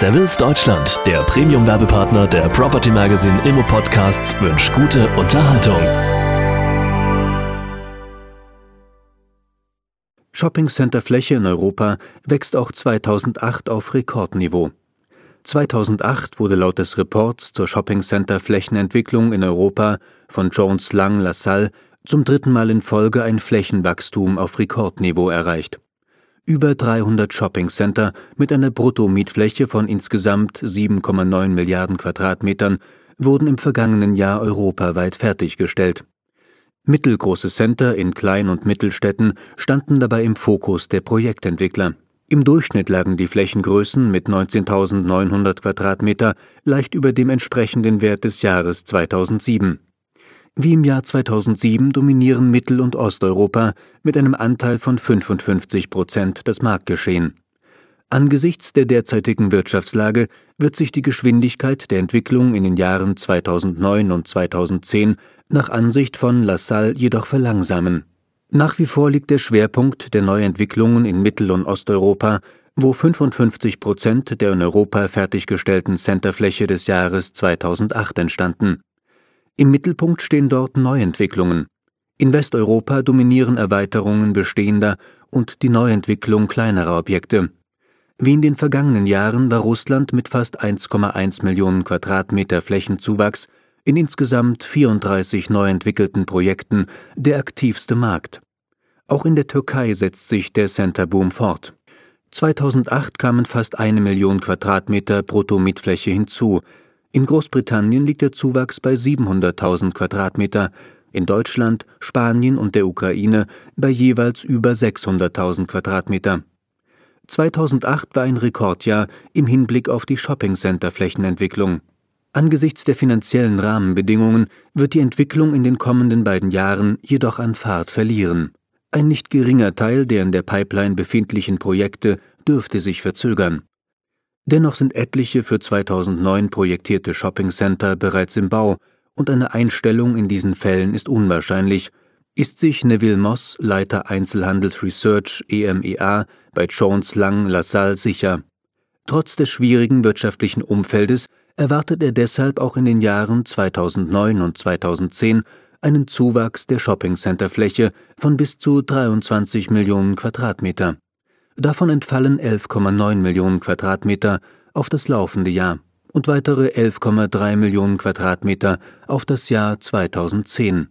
Savills Deutschland, der Premium-Werbepartner der Property Magazine Immo Podcasts, wünscht gute Unterhaltung. Shoppingcenter-Fläche in Europa wächst auch 2008 auf Rekordniveau. 2008 wurde laut des Reports zur Shoppingcenter-Flächenentwicklung in Europa von Jones Lang LaSalle zum dritten Mal in Folge ein Flächenwachstum auf Rekordniveau erreicht. Über 300 Shoppingcenter mit einer Bruttomietfläche von insgesamt 7,9 Milliarden Quadratmetern wurden im vergangenen Jahr europaweit fertiggestellt. Mittelgroße Center in Klein- und Mittelstädten standen dabei im Fokus der Projektentwickler. Im Durchschnitt lagen die Flächengrößen mit 19.900 Quadratmeter leicht über dem entsprechenden Wert des Jahres 2007. Wie im Jahr 2007 dominieren Mittel- und Osteuropa mit einem Anteil von 55 Prozent das Marktgeschehen. Angesichts der derzeitigen Wirtschaftslage wird sich die Geschwindigkeit der Entwicklung in den Jahren 2009 und 2010 nach Ansicht von Lassalle jedoch verlangsamen. Nach wie vor liegt der Schwerpunkt der Neuentwicklungen in Mittel- und Osteuropa, wo 55 Prozent der in Europa fertiggestellten Centerfläche des Jahres 2008 entstanden. Im Mittelpunkt stehen dort Neuentwicklungen. In Westeuropa dominieren Erweiterungen bestehender und die Neuentwicklung kleinerer Objekte. Wie in den vergangenen Jahren war Russland mit fast 1,1 Millionen Quadratmeter Flächenzuwachs in insgesamt 34 neu entwickelten Projekten der aktivste Markt. Auch in der Türkei setzt sich der Centerboom fort. 2008 kamen fast eine Million Quadratmeter Bruttomietfläche hinzu, in Großbritannien liegt der Zuwachs bei 700.000 Quadratmeter, in Deutschland, Spanien und der Ukraine bei jeweils über 600.000 Quadratmeter. 2008 war ein Rekordjahr im Hinblick auf die Shoppingcenter-Flächenentwicklung. Angesichts der finanziellen Rahmenbedingungen wird die Entwicklung in den kommenden beiden Jahren jedoch an Fahrt verlieren. Ein nicht geringer Teil der in der Pipeline befindlichen Projekte dürfte sich verzögern. Dennoch sind etliche für 2009 projektierte Shoppingcenter bereits im Bau und eine Einstellung in diesen Fällen ist unwahrscheinlich, ist sich Neville Moss, Leiter Einzelhandels Research EMEA bei Jones Lang LaSalle sicher. Trotz des schwierigen wirtschaftlichen Umfeldes erwartet er deshalb auch in den Jahren 2009 und 2010 einen Zuwachs der Shoppingcenterfläche von bis zu 23 Millionen Quadratmeter. Davon entfallen 11,9 Millionen Quadratmeter auf das laufende Jahr und weitere 11,3 Millionen Quadratmeter auf das Jahr 2010.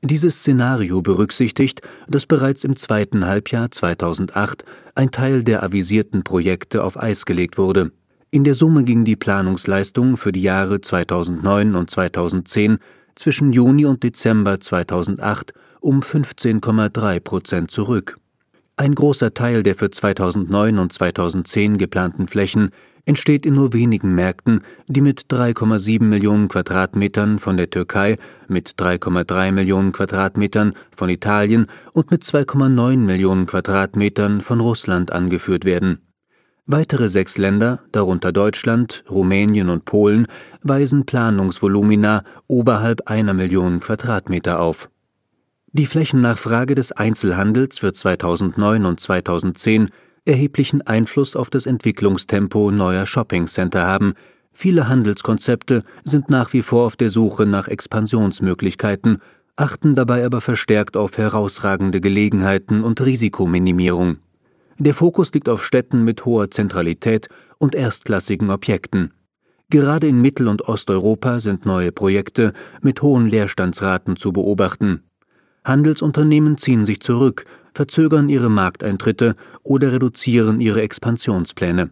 Dieses Szenario berücksichtigt, dass bereits im zweiten Halbjahr 2008 ein Teil der avisierten Projekte auf Eis gelegt wurde. In der Summe ging die Planungsleistung für die Jahre 2009 und 2010 zwischen Juni und Dezember 2008 um 15,3 Prozent zurück. Ein großer Teil der für 2009 und 2010 geplanten Flächen entsteht in nur wenigen Märkten, die mit 3,7 Millionen Quadratmetern von der Türkei, mit 3,3 Millionen Quadratmetern von Italien und mit 2,9 Millionen Quadratmetern von Russland angeführt werden. Weitere sechs Länder, darunter Deutschland, Rumänien und Polen, weisen Planungsvolumina oberhalb einer Million Quadratmeter auf die Flächennachfrage des Einzelhandels wird 2009 und 2010 erheblichen Einfluss auf das Entwicklungstempo neuer Shoppingcenter haben. Viele Handelskonzepte sind nach wie vor auf der Suche nach Expansionsmöglichkeiten, achten dabei aber verstärkt auf herausragende Gelegenheiten und Risikominimierung. Der Fokus liegt auf Städten mit hoher Zentralität und erstklassigen Objekten. Gerade in Mittel- und Osteuropa sind neue Projekte mit hohen Leerstandsraten zu beobachten. Handelsunternehmen ziehen sich zurück, verzögern ihre Markteintritte oder reduzieren ihre Expansionspläne.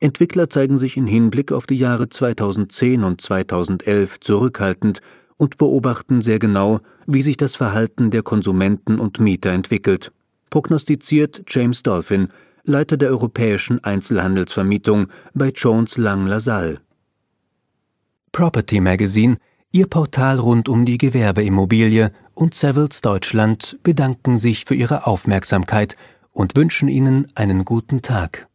Entwickler zeigen sich in Hinblick auf die Jahre 2010 und 2011 zurückhaltend und beobachten sehr genau, wie sich das Verhalten der Konsumenten und Mieter entwickelt. Prognostiziert James Dolphin, Leiter der europäischen Einzelhandelsvermietung bei Jones Lang LaSalle. Property Magazine Ihr Portal rund um die Gewerbeimmobilie und Savills Deutschland bedanken sich für Ihre Aufmerksamkeit und wünschen Ihnen einen guten Tag.